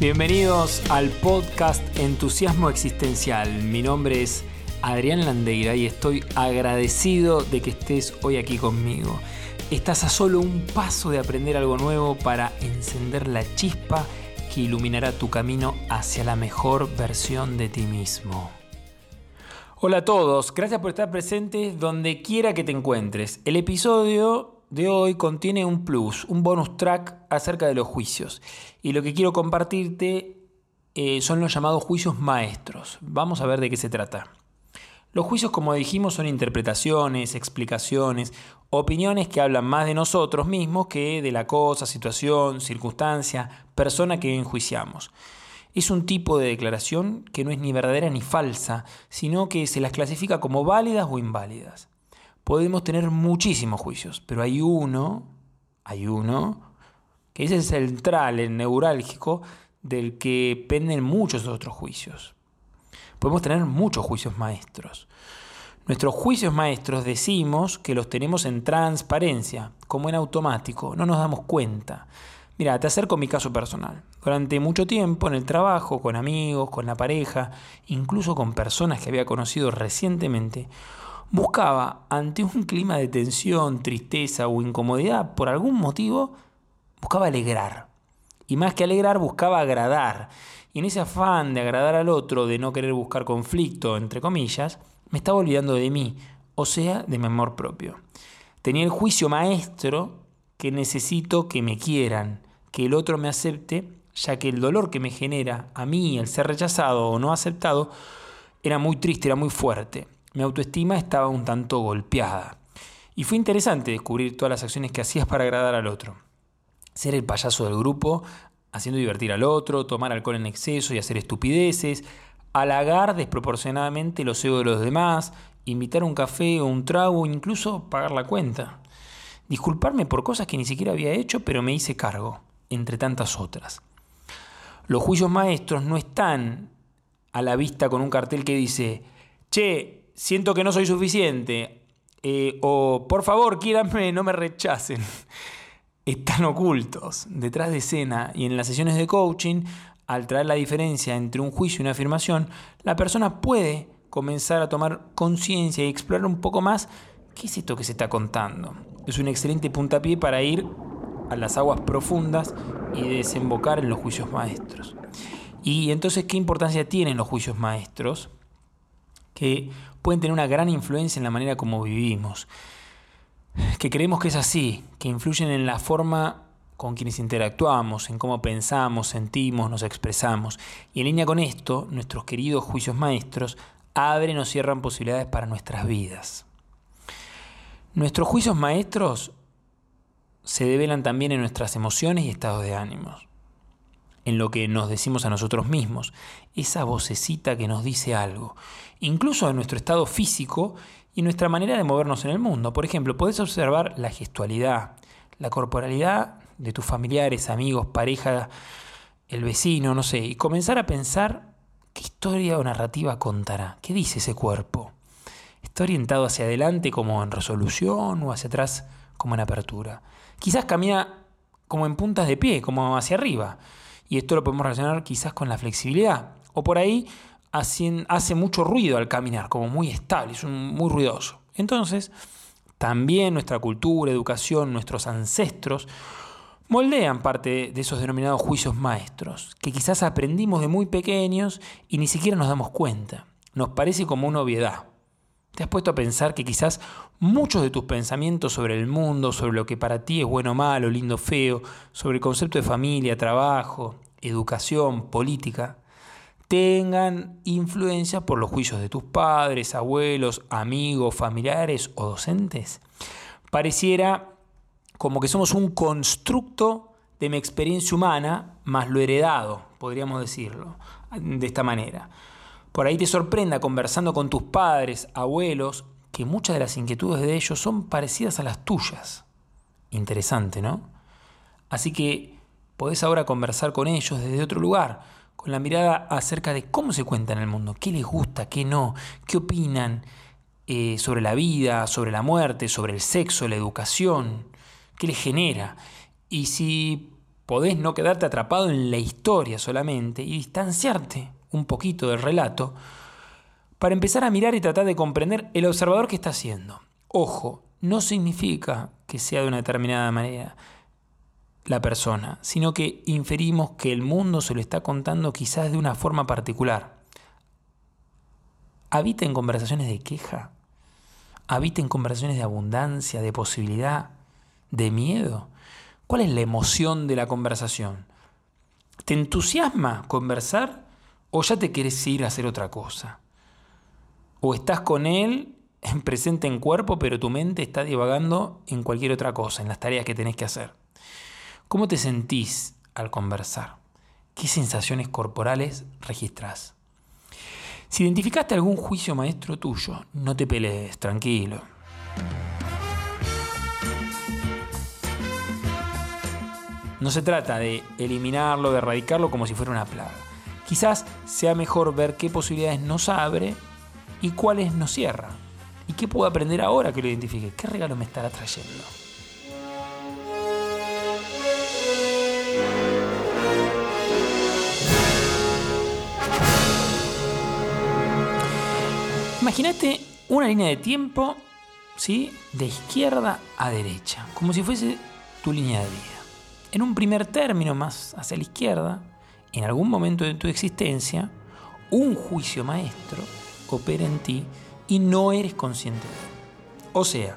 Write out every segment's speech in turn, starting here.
Bienvenidos al podcast Entusiasmo Existencial. Mi nombre es Adrián Landeira y estoy agradecido de que estés hoy aquí conmigo. Estás a solo un paso de aprender algo nuevo para encender la chispa que iluminará tu camino hacia la mejor versión de ti mismo. Hola a todos, gracias por estar presentes donde quiera que te encuentres. El episodio de hoy contiene un plus, un bonus track acerca de los juicios. Y lo que quiero compartirte eh, son los llamados juicios maestros. Vamos a ver de qué se trata. Los juicios, como dijimos, son interpretaciones, explicaciones, opiniones que hablan más de nosotros mismos que de la cosa, situación, circunstancia, persona que enjuiciamos. Es un tipo de declaración que no es ni verdadera ni falsa, sino que se las clasifica como válidas o inválidas podemos tener muchísimos juicios, pero hay uno, hay uno, que es el central, el neurálgico, del que penden muchos otros juicios. Podemos tener muchos juicios maestros. Nuestros juicios maestros decimos que los tenemos en transparencia, como en automático, no nos damos cuenta. Mira, te acerco mi caso personal. Durante mucho tiempo en el trabajo, con amigos, con la pareja, incluso con personas que había conocido recientemente, buscaba, ante un clima de tensión, tristeza o incomodidad, por algún motivo, buscaba alegrar. Y más que alegrar, buscaba agradar. Y en ese afán de agradar al otro, de no querer buscar conflicto, entre comillas, me estaba olvidando de mí, o sea, de mi amor propio. Tenía el juicio maestro que necesito que me quieran, que el otro me acepte, ya que el dolor que me genera a mí el ser rechazado o no aceptado era muy triste, era muy fuerte mi autoestima estaba un tanto golpeada. Y fue interesante descubrir todas las acciones que hacías para agradar al otro. Ser el payaso del grupo, haciendo divertir al otro, tomar alcohol en exceso y hacer estupideces, halagar desproporcionadamente los egos de los demás, invitar un café o un trago, incluso pagar la cuenta. Disculparme por cosas que ni siquiera había hecho, pero me hice cargo, entre tantas otras. Los juicios maestros no están a la vista con un cartel que dice, che, siento que no soy suficiente. Eh, o por favor, quíranme, no me rechacen. Están ocultos detrás de escena y en las sesiones de coaching, al traer la diferencia entre un juicio y una afirmación, la persona puede comenzar a tomar conciencia y explorar un poco más qué es esto que se está contando. Es un excelente puntapié para ir a las aguas profundas y desembocar en los juicios maestros. Y entonces, ¿qué importancia tienen los juicios maestros? que pueden tener una gran influencia en la manera como vivimos, que creemos que es así, que influyen en la forma con quienes interactuamos, en cómo pensamos, sentimos, nos expresamos. Y en línea con esto, nuestros queridos juicios maestros abren o cierran posibilidades para nuestras vidas. Nuestros juicios maestros se develan también en nuestras emociones y estados de ánimos en lo que nos decimos a nosotros mismos, esa vocecita que nos dice algo, incluso en nuestro estado físico y nuestra manera de movernos en el mundo. Por ejemplo, podés observar la gestualidad, la corporalidad de tus familiares, amigos, pareja, el vecino, no sé, y comenzar a pensar qué historia o narrativa contará, qué dice ese cuerpo. ¿Está orientado hacia adelante como en resolución o hacia atrás como en apertura? Quizás camina como en puntas de pie, como hacia arriba. Y esto lo podemos relacionar quizás con la flexibilidad. O por ahí hace mucho ruido al caminar, como muy estable, es muy ruidoso. Entonces, también nuestra cultura, educación, nuestros ancestros moldean parte de esos denominados juicios maestros, que quizás aprendimos de muy pequeños y ni siquiera nos damos cuenta. Nos parece como una obviedad. ¿Te has puesto a pensar que quizás muchos de tus pensamientos sobre el mundo, sobre lo que para ti es bueno o malo, lindo o feo, sobre el concepto de familia, trabajo, educación, política, tengan influencia por los juicios de tus padres, abuelos, amigos, familiares o docentes? Pareciera como que somos un constructo de mi experiencia humana más lo heredado, podríamos decirlo de esta manera. Por ahí te sorprenda conversando con tus padres, abuelos, que muchas de las inquietudes de ellos son parecidas a las tuyas. Interesante, ¿no? Así que podés ahora conversar con ellos desde otro lugar, con la mirada acerca de cómo se cuenta en el mundo, qué les gusta, qué no, qué opinan eh, sobre la vida, sobre la muerte, sobre el sexo, la educación, qué les genera. Y si podés no quedarte atrapado en la historia solamente y distanciarte un poquito del relato para empezar a mirar y tratar de comprender el observador que está haciendo. Ojo, no significa que sea de una determinada manera la persona, sino que inferimos que el mundo se lo está contando quizás de una forma particular. ¿Habita en conversaciones de queja? ¿Habita en conversaciones de abundancia, de posibilidad, de miedo? ¿Cuál es la emoción de la conversación? ¿Te entusiasma conversar o ya te quieres ir a hacer otra cosa? ¿O estás con él en presente en cuerpo, pero tu mente está divagando en cualquier otra cosa, en las tareas que tenés que hacer? ¿Cómo te sentís al conversar? ¿Qué sensaciones corporales registrás? Si identificaste algún juicio maestro tuyo, no te pelees, tranquilo. No se trata de eliminarlo, de erradicarlo como si fuera una plaga. Quizás sea mejor ver qué posibilidades nos abre y cuáles nos cierra. ¿Y qué puedo aprender ahora que lo identifique? ¿Qué regalo me estará trayendo? Imagínate una línea de tiempo, ¿sí? De izquierda a derecha, como si fuese tu línea de vida en un primer término más hacia la izquierda, en algún momento de tu existencia, un juicio maestro opera en ti y no eres consciente de él. O sea,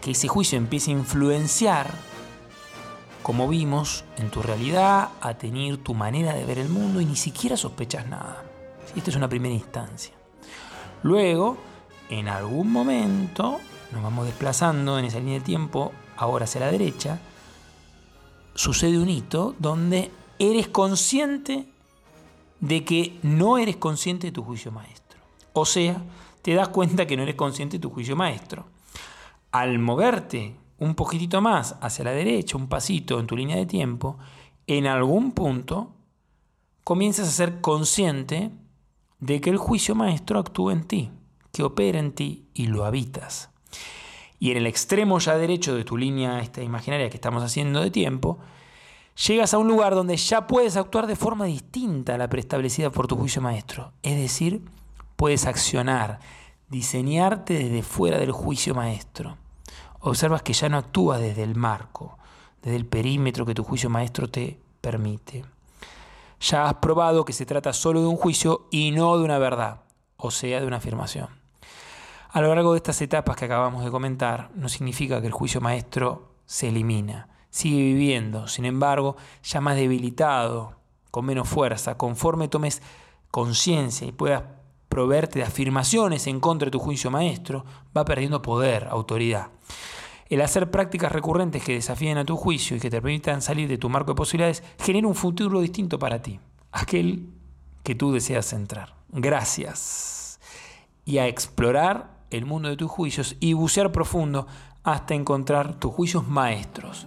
que ese juicio empiece a influenciar, como vimos, en tu realidad, a tener tu manera de ver el mundo y ni siquiera sospechas nada. Esta es una primera instancia. Luego, en algún momento, nos vamos desplazando en esa línea de tiempo, ahora hacia la derecha, sucede un hito donde eres consciente de que no eres consciente de tu juicio maestro. O sea, te das cuenta que no eres consciente de tu juicio maestro. Al moverte un poquitito más hacia la derecha, un pasito en tu línea de tiempo, en algún punto comienzas a ser consciente de que el juicio maestro actúa en ti, que opera en ti y lo habitas. Y en el extremo ya derecho de tu línea esta imaginaria que estamos haciendo de tiempo, llegas a un lugar donde ya puedes actuar de forma distinta a la preestablecida por tu juicio maestro. Es decir, puedes accionar, diseñarte desde fuera del juicio maestro. Observas que ya no actúas desde el marco, desde el perímetro que tu juicio maestro te permite. Ya has probado que se trata solo de un juicio y no de una verdad, o sea, de una afirmación. A lo largo de estas etapas que acabamos de comentar, no significa que el juicio maestro se elimina. Sigue viviendo, sin embargo, ya más debilitado, con menos fuerza, conforme tomes conciencia y puedas proveerte de afirmaciones en contra de tu juicio maestro, va perdiendo poder, autoridad. El hacer prácticas recurrentes que desafíen a tu juicio y que te permitan salir de tu marco de posibilidades genera un futuro distinto para ti, aquel que tú deseas entrar. Gracias. Y a explorar el mundo de tus juicios y bucear profundo hasta encontrar tus juicios maestros.